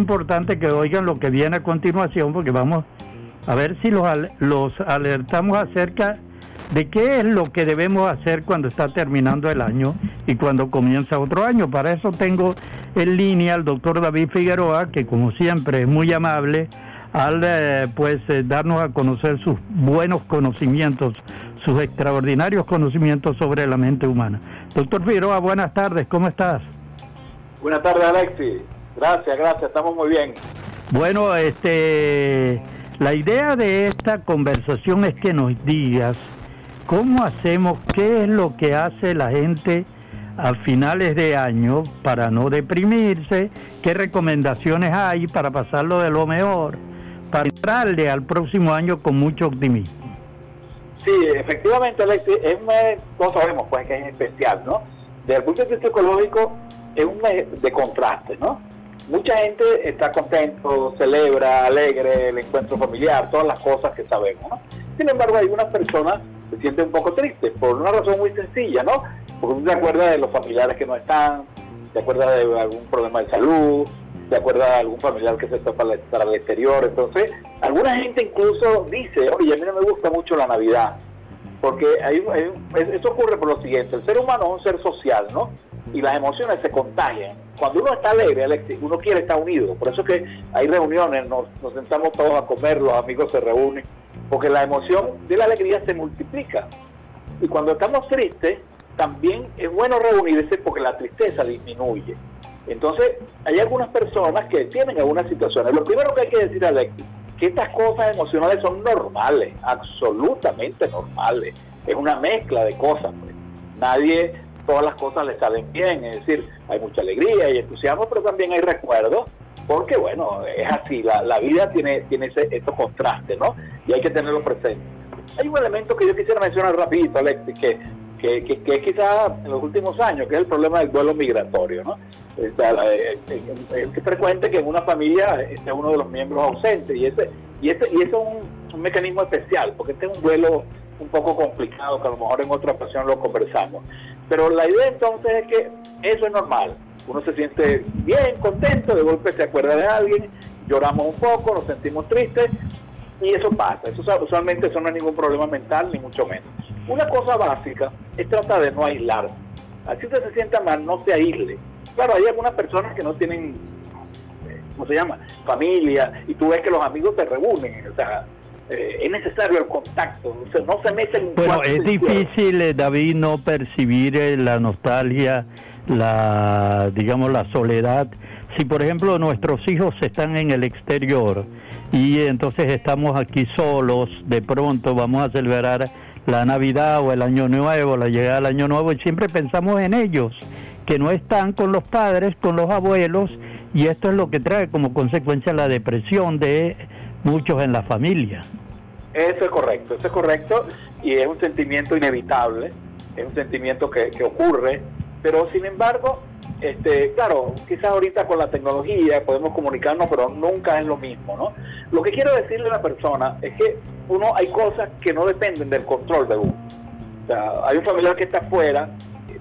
importante que oigan lo que viene a continuación porque vamos a ver si los, los alertamos acerca de qué es lo que debemos hacer cuando está terminando el año y cuando comienza otro año. Para eso tengo en línea al doctor David Figueroa, que como siempre es muy amable al eh, pues eh, darnos a conocer sus buenos conocimientos, sus extraordinarios conocimientos sobre la mente humana. Doctor Figueroa, buenas tardes, ¿cómo estás? Buenas tardes, Alexi. Gracias, gracias, estamos muy bien. Bueno, este, la idea de esta conversación es que nos digas cómo hacemos, qué es lo que hace la gente a finales de año para no deprimirse, qué recomendaciones hay para pasarlo de lo mejor, para entrarle al próximo año con mucho optimismo. Sí, efectivamente, es un mes, todos sabemos pues que es especial, ¿no? Desde el punto de vista ecológico, es un mes de contraste, ¿no? Mucha gente está contento, celebra, alegre el encuentro familiar, todas las cosas que sabemos. ¿no? Sin embargo, hay unas personas se sienten un poco tristes por una razón muy sencilla, ¿no? Porque uno se acuerda de los familiares que no están, se acuerda de algún problema de salud, se acuerda de algún familiar que se está para, el exterior. Entonces, alguna gente incluso dice, oye, a mí no me gusta mucho la Navidad. Porque hay, eso ocurre por lo siguiente, el ser humano es un ser social, ¿no? y las emociones se contagian. Cuando uno está alegre, uno quiere estar unido. Por eso que hay reuniones, nos, sentamos todos a comer, los amigos se reúnen, porque la emoción de la alegría se multiplica. Y cuando estamos tristes, también es bueno reunirse porque la tristeza disminuye. Entonces, hay algunas personas que tienen algunas situaciones. Lo primero que hay que decir, Alexis, que estas cosas emocionales son normales, absolutamente normales. Es una mezcla de cosas. Pues. Nadie todas las cosas le salen bien, es decir, hay mucha alegría y entusiasmo, pero también hay recuerdos, porque bueno, es así, la, vida tiene, tiene ese, estos contrastes, ¿no? Y hay que tenerlo presente. Hay un elemento que yo quisiera mencionar rapidito, Alexis, que, que, que, es quizás en los últimos años, que es el problema del duelo migratorio, ¿no? Es, eh, eh, es frecuente que en una familia esté uno de los miembros ausente y ese y ese y eso es un, un mecanismo especial, porque este es un duelo un poco complicado que a lo mejor en otra ocasión lo conversamos. Pero la idea entonces es que eso es normal. Uno se siente bien, contento, de golpe se acuerda de alguien, lloramos un poco, nos sentimos tristes y eso pasa. Eso usualmente eso no es ningún problema mental, ni mucho menos. Una cosa básica es tratar de no aislarse. Así usted se sienta mal, no se aísle. Claro, hay algunas personas que no tienen, eh, ¿cómo se llama? Familia, y tú ves que los amigos se reúnen. O sea, eh, es necesario el contacto, no se meten Bueno, es difícil, eh, David, no percibir eh, la nostalgia, la, digamos, la soledad. Si, por ejemplo, nuestros hijos están en el exterior y entonces estamos aquí solos, de pronto vamos a celebrar la Navidad o el Año Nuevo, la llegada del Año Nuevo, y siempre pensamos en ellos, que no están con los padres, con los abuelos, y esto es lo que trae como consecuencia la depresión de muchos en la familia. Eso es correcto, eso es correcto y es un sentimiento inevitable, es un sentimiento que, ocurre, pero sin embargo, este, claro, quizás ahorita con la tecnología podemos comunicarnos, pero nunca es lo mismo, ¿no? Lo que quiero decirle a la persona es que uno hay cosas que no dependen del control de uno. O sea, hay un familiar que está afuera,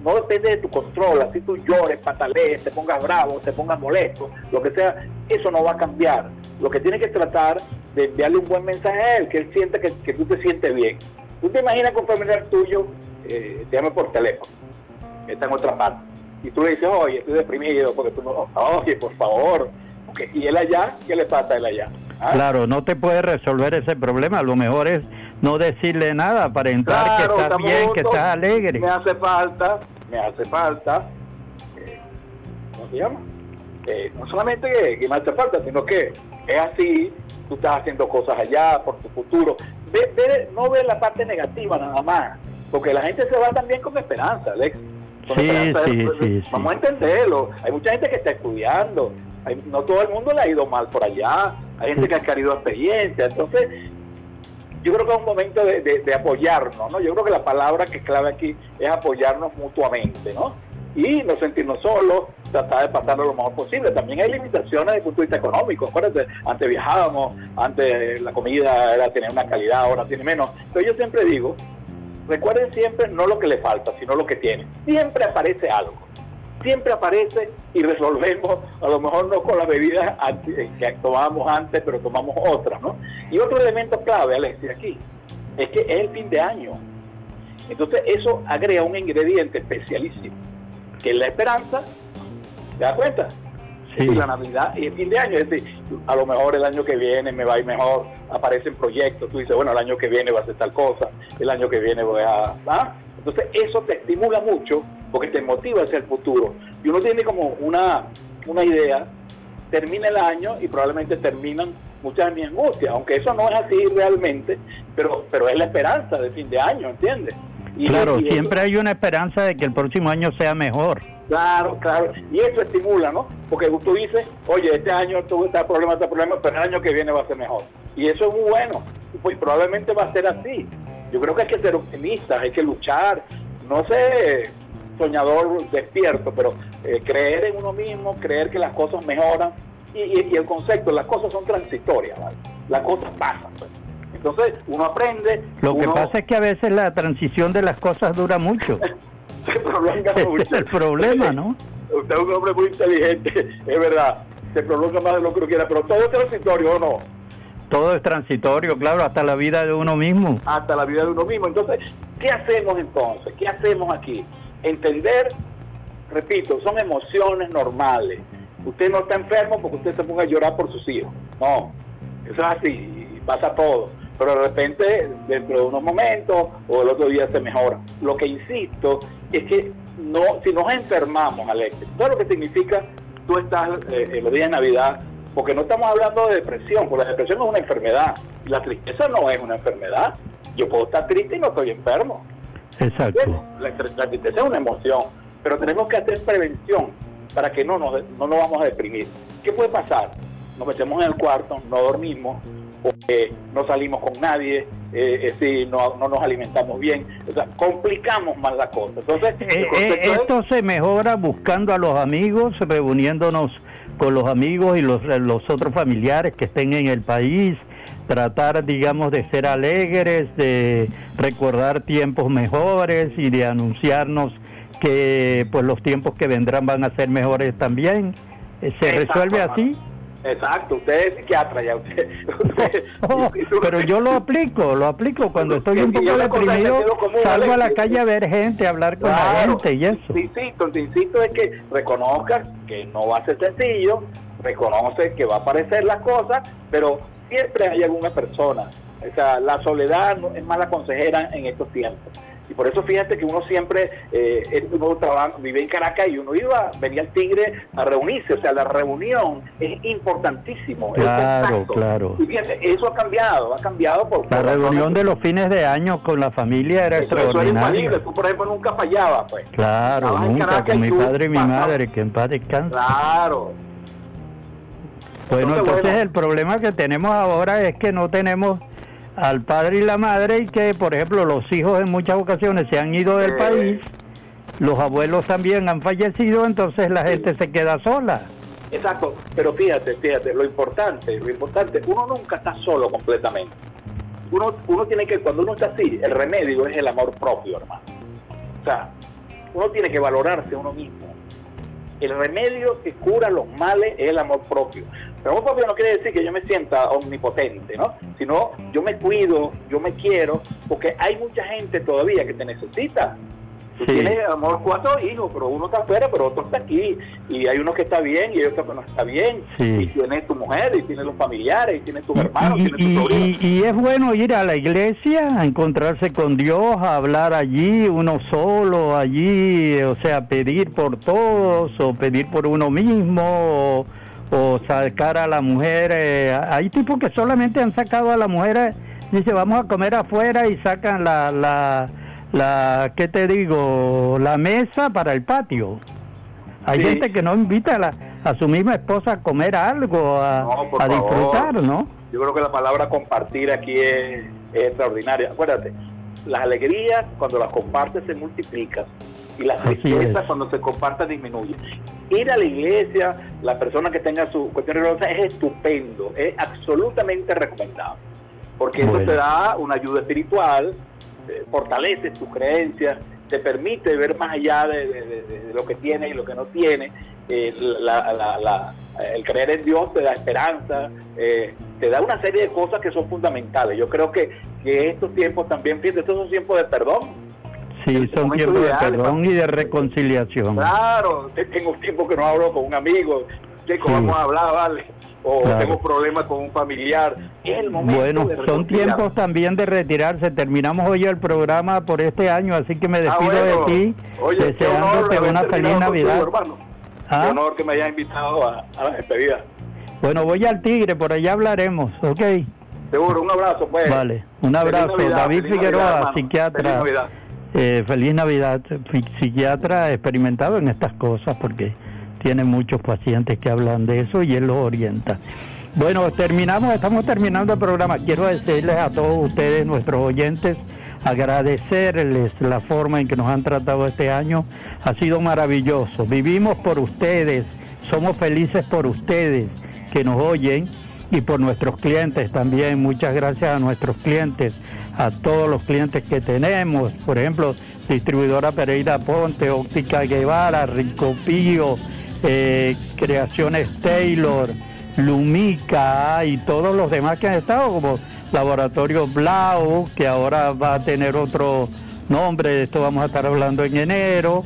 no depende de tu control, así tú llores, patalees, te pongas bravo, te pongas molesto, lo que sea, eso no va a cambiar. Lo que tiene que tratar de enviarle un buen mensaje a él, que él sienta que, tú te sientes bien. Tú te imaginas que un familiar tuyo eh, te llama por teléfono, está en otra parte, y tú le dices, oye, estoy deprimido, porque tú no, oye, por favor, y él allá, ¿qué le pasa a él allá? ¿Ah? Claro, no te puede resolver ese problema, lo mejor es no decirle nada para entrar que estás bien, que estás alegre. Me hace falta, me hace falta, eh, ¿cómo se llama? Eh, no solamente que, que, me hace falta, sino que es así, tú estás haciendo cosas allá por tu futuro. Ve, no ve la parte negativa nada más, porque la gente se va también con esperanza, Alex. sí, sí, sí, Vamos a entenderlo. Hay mucha gente que está estudiando, no todo el mundo le ha ido mal por allá, hay gente que ha adquirido experiencia, entonces yo creo que es un momento de, apoyarnos, ¿no? Yo creo que la palabra que es clave aquí es apoyarnos mutuamente, ¿no? Y no sentirnos solos, tratar de pasarlo lo mejor posible. También hay limitaciones desde el punto de vista económico. Acuérdense, antes viajábamos, antes la comida era tener una calidad, ahora tiene menos. Pero yo siempre digo, recuerden siempre no lo que le falta, sino lo que tiene. Siempre aparece algo. Siempre aparece y resolvemos, a lo mejor no con las bebidas que tomábamos antes, pero tomamos otras, ¿no? Y otro elemento clave, Alexia, aquí, es que es el fin de año. Entonces eso agrega un ingrediente especialísimo, que es la esperanza, ¿te das cuenta? Sí. la Navidad y el fin de año, es decir, a lo mejor el año que viene me va a ir mejor, aparecen proyectos, tú dices, bueno, el año que viene va a ser tal cosa, el año que viene voy a... ¿ah? Entonces eso te estimula mucho porque te motiva hacia el futuro. Y uno tiene como una, una idea, termina el año y probablemente terminan muchas de mis angustias, aunque eso no es así realmente, pero, pero es la esperanza de fin de año, ¿entiendes? Y claro, siempre hay una esperanza de que el próximo año sea mejor. Claro, claro, y eso estimula, ¿no? Porque tú dices, oye, este año tuve este problema, este problema, pero el año que viene va a ser mejor. Y eso es muy bueno, pues probablemente va a ser así. Yo creo que hay que ser optimistas, hay que luchar, no sé, soñador despierto, pero eh, creer en uno mismo, creer que las cosas mejoran y, el concepto, las cosas son transitorias, las cosas pasan. Pues. Entonces uno aprende. Lo que pasa es que a veces la transición de las cosas dura mucho. mucho. el problema, ¿no? Usted es un hombre muy inteligente, es verdad. Se prolonga más de lo que uno quiera, pero todo es transitorio o no. Todo es transitorio, claro, hasta la vida de uno mismo. Hasta la vida de uno mismo. Entonces, ¿qué hacemos entonces? ¿Qué hacemos aquí? Entender, repito, son emociones normales. Usted no está enfermo porque usted se ponga a llorar por sus hijos. No, eso es así, pasa todo. Pero de repente, dentro de unos momentos o el otro día se mejora. Lo que insisto es que no, si nos enfermamos, Alex, todo lo que significa tú estás eh, en los días de Navidad, porque no estamos hablando de depresión, porque la depresión es una enfermedad, la tristeza no es una enfermedad. Yo puedo estar triste y no estoy enfermo. Exacto. La, tristeza es una emoción, pero tenemos que hacer prevención para que no nos, no nos vamos a deprimir. ¿Qué puede pasar? Nos metemos en el cuarto, no dormimos, porque no salimos con nadie, eh, eh no, no, nos alimentamos bien, o sea, complicamos más la cosa. Entonces, eh, eh, esto se mejora buscando a los amigos, reuniéndonos con los amigos y los, los otros familiares que estén en el país, tratar, digamos, de ser alegres, de recordar tiempos mejores y de anunciarnos que pues los tiempos que vendrán van a ser mejores también. Eh, ¿Se resuelve así? Exacto, usted es psiquiatra ya. Usted, oh, pero yo lo aplico, lo aplico. Cuando estoy un poco deprimido, salgo a la calle a ver gente, a hablar con la gente y eso. Te insisto, te insisto es que reconozcas que no va a ser sencillo, reconoce que va a aparecer las cosas, pero siempre hay alguna persona. O sea, la soledad es mala consejera en estos tiempos. Y por eso fíjate que uno siempre, eh, uno trabaja, vive en Caracas y uno iba, venía al Tigre a reunirse, o sea, la reunión es importantísimo. Claro, claro. Y fíjate, eso ha cambiado, ha cambiado por... La reunión de los fines de año con la familia era extraordinaria. Eso Tú, por ejemplo, nunca fallabas, pues. Claro, nunca, con mi padre y mi madre, que en paz descanse. Claro. Bueno, entonces el problema que tenemos ahora es que no tenemos al padre y la madre y que, por ejemplo, los hijos en muchas ocasiones se han ido del país, los abuelos también han fallecido, entonces la gente se queda sola. Exacto, pero fíjate, fíjate, lo importante, lo importante, uno nunca está solo completamente. Uno, uno tiene que, cuando uno está así, el remedio es el amor propio, hermano. O sea, uno tiene que valorarse uno mismo el remedio que cura los males es el amor propio. El amor propio no quiere decir que yo me sienta omnipotente, ¿no? Sino yo me cuido, yo me quiero, porque hay mucha gente todavía que te necesita. Tú tienes, amor, cuatro hijos, pero uno está afuera, pero otro está aquí. Y hay uno que está bien y hay otro que no está bien. Y tienes tu mujer, y tienes los familiares, y tienes tus hermanos, y, tienes tus y, y, es bueno ir a la iglesia, a encontrarse con Dios, a hablar allí, uno solo, allí, o sea, pedir por todos, o pedir por uno mismo, o, sacar a la mujer. Eh, hay tipos que solamente han sacado a la mujer, dice, vamos a comer afuera y sacan la... la la, ¿qué te digo? La mesa para el patio. Hay gente que no invita a, la, a su misma esposa a comer algo, a, disfrutar, ¿no? Yo creo que la palabra compartir aquí es, extraordinaria. Acuérdate, las alegrías cuando las compartes se multiplican y las tristezas cuando se comparten disminuyen. Ir a la iglesia, la persona que tenga su cuestión religiosa es estupendo, es absolutamente recomendable, porque eso te da una ayuda espiritual, fortaleces tus creencias te permite ver más allá de, lo que tiene y lo que no tiene. Eh, el creer en Dios te da esperanza, eh, te da una serie de cosas que son fundamentales. Yo creo que, que estos tiempos también, fíjate, estos son tiempos de perdón. Sí, son tiempos de perdón y de reconciliación. Claro, tengo tiempo que no hablo con un amigo, que vamos a hablar, vale o tengo problemas con un familiar. el momento bueno, son tiempos también de retirarse. Terminamos hoy el programa por este año, así que me ah, despido de ti, deseándote una feliz Navidad. ¿Ah? honor que me hayas invitado a, la despedida. Bueno, voy al Tigre, por allá hablaremos, ¿ok? Seguro, un abrazo, pues. Vale, un abrazo. David Figueroa, psiquiatra. Feliz Navidad, eh, psiquiatra experimentado en estas cosas, porque tiene muchos pacientes que hablan de eso y él los orienta. Bueno, terminamos, estamos terminando el programa. Quiero decirles a todos ustedes, nuestros oyentes, agradecerles la forma en que nos han tratado este año. Ha sido maravilloso. Vivimos por ustedes, somos felices por ustedes que nos oyen y por nuestros clientes también. Muchas gracias a nuestros clientes, a todos los clientes que tenemos. Por ejemplo, distribuidora Pereira Ponte, Óptica Guevara, Rico Pío, eh, Creaciones Taylor, Lumica y todos los demás que han estado, como Laboratorio Blau, que ahora va a tener otro nombre, de esto vamos a estar hablando en enero,